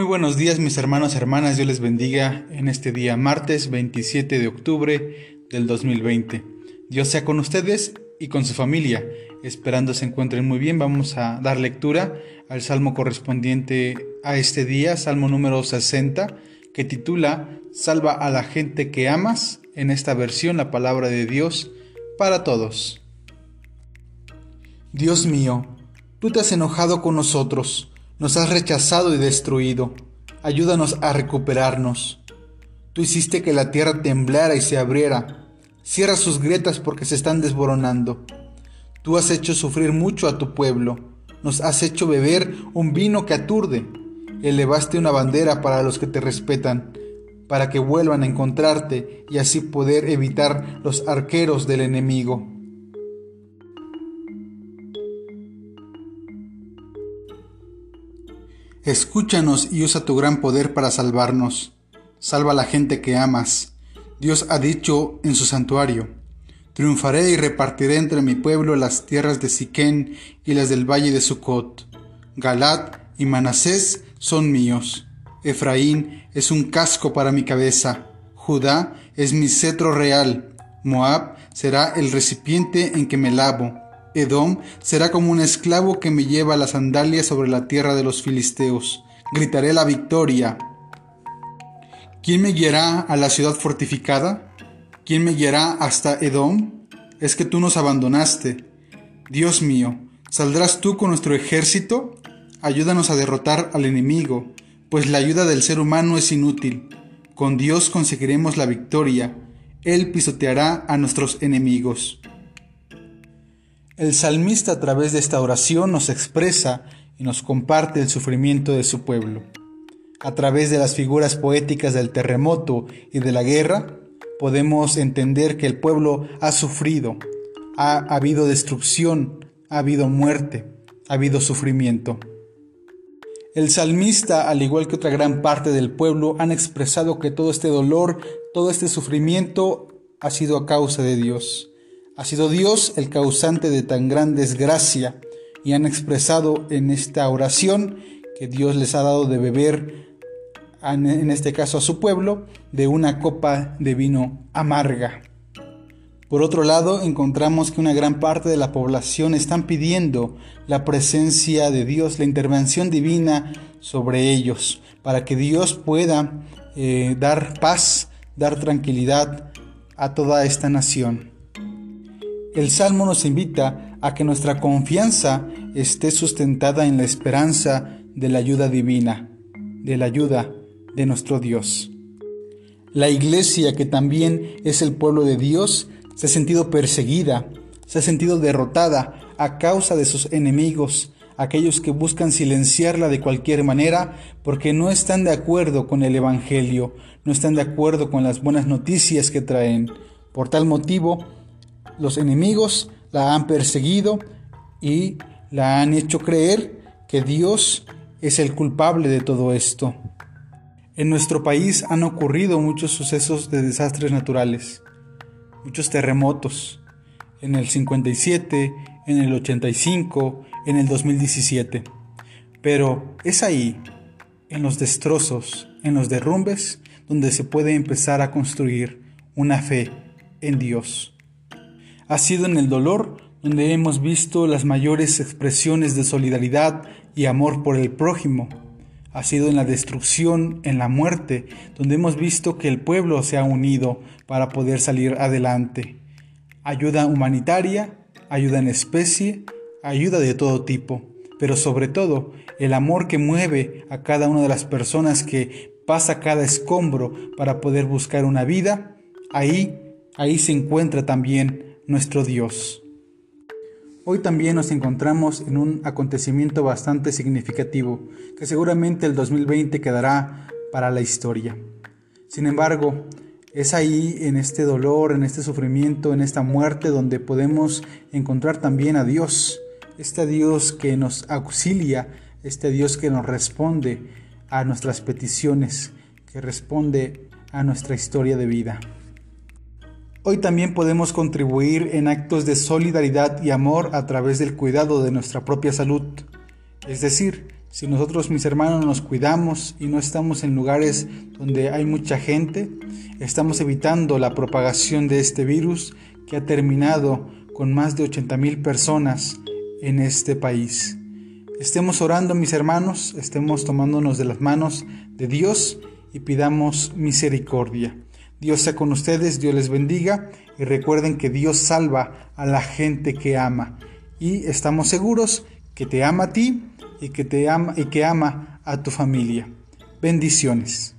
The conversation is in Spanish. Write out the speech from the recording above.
Muy buenos días mis hermanos y hermanas, Dios les bendiga en este día martes 27 de octubre del 2020. Dios sea con ustedes y con su familia. Esperando se encuentren muy bien, vamos a dar lectura al salmo correspondiente a este día, salmo número 60, que titula Salva a la gente que amas, en esta versión la palabra de Dios para todos. Dios mío, tú te has enojado con nosotros, nos has rechazado y destruido. Ayúdanos a recuperarnos. Tú hiciste que la tierra temblara y se abriera. Cierra sus grietas porque se están desboronando. Tú has hecho sufrir mucho a tu pueblo. Nos has hecho beber un vino que aturde. Elevaste una bandera para los que te respetan, para que vuelvan a encontrarte y así poder evitar los arqueros del enemigo. Escúchanos y usa tu gran poder para salvarnos. Salva a la gente que amas. Dios ha dicho en su santuario, Triunfaré y repartiré entre mi pueblo las tierras de Siquén y las del valle de Sucot. Galat y Manasés son míos. Efraín es un casco para mi cabeza. Judá es mi cetro real. Moab será el recipiente en que me lavo. Edom será como un esclavo que me lleva las sandalias sobre la tierra de los filisteos. Gritaré la victoria. ¿Quién me guiará a la ciudad fortificada? ¿Quién me guiará hasta Edom? Es que tú nos abandonaste. Dios mío, ¿saldrás tú con nuestro ejército? Ayúdanos a derrotar al enemigo, pues la ayuda del ser humano es inútil. Con Dios conseguiremos la victoria. Él pisoteará a nuestros enemigos. El salmista a través de esta oración nos expresa y nos comparte el sufrimiento de su pueblo. A través de las figuras poéticas del terremoto y de la guerra, podemos entender que el pueblo ha sufrido, ha habido destrucción, ha habido muerte, ha habido sufrimiento. El salmista, al igual que otra gran parte del pueblo, han expresado que todo este dolor, todo este sufrimiento ha sido a causa de Dios. Ha sido Dios el causante de tan gran desgracia y han expresado en esta oración que Dios les ha dado de beber, en este caso a su pueblo, de una copa de vino amarga. Por otro lado, encontramos que una gran parte de la población están pidiendo la presencia de Dios, la intervención divina sobre ellos, para que Dios pueda eh, dar paz, dar tranquilidad a toda esta nación. El Salmo nos invita a que nuestra confianza esté sustentada en la esperanza de la ayuda divina, de la ayuda de nuestro Dios. La iglesia, que también es el pueblo de Dios, se ha sentido perseguida, se ha sentido derrotada a causa de sus enemigos, aquellos que buscan silenciarla de cualquier manera porque no están de acuerdo con el Evangelio, no están de acuerdo con las buenas noticias que traen. Por tal motivo, los enemigos la han perseguido y la han hecho creer que Dios es el culpable de todo esto. En nuestro país han ocurrido muchos sucesos de desastres naturales, muchos terremotos, en el 57, en el 85, en el 2017. Pero es ahí, en los destrozos, en los derrumbes, donde se puede empezar a construir una fe en Dios. Ha sido en el dolor donde hemos visto las mayores expresiones de solidaridad y amor por el prójimo. Ha sido en la destrucción, en la muerte, donde hemos visto que el pueblo se ha unido para poder salir adelante. Ayuda humanitaria, ayuda en especie, ayuda de todo tipo, pero sobre todo el amor que mueve a cada una de las personas que pasa cada escombro para poder buscar una vida, ahí, ahí se encuentra también nuestro Dios. Hoy también nos encontramos en un acontecimiento bastante significativo que seguramente el 2020 quedará para la historia. Sin embargo, es ahí, en este dolor, en este sufrimiento, en esta muerte, donde podemos encontrar también a Dios, este Dios que nos auxilia, este Dios que nos responde a nuestras peticiones, que responde a nuestra historia de vida. Hoy también podemos contribuir en actos de solidaridad y amor a través del cuidado de nuestra propia salud, es decir, Si nosotros, mis hermanos, nos cuidamos y no estamos en lugares donde hay mucha gente, estamos evitando la propagación de este virus que ha terminado con más de 80 mil personas en este país. Estemos orando, mis hermanos, estemos tomándonos de las manos de Dios y pidamos misericordia. Dios sea con ustedes, Dios les bendiga y recuerden que Dios salva a la gente que ama y estamos seguros que te ama a ti y que te ama y que ama a tu familia. Bendiciones.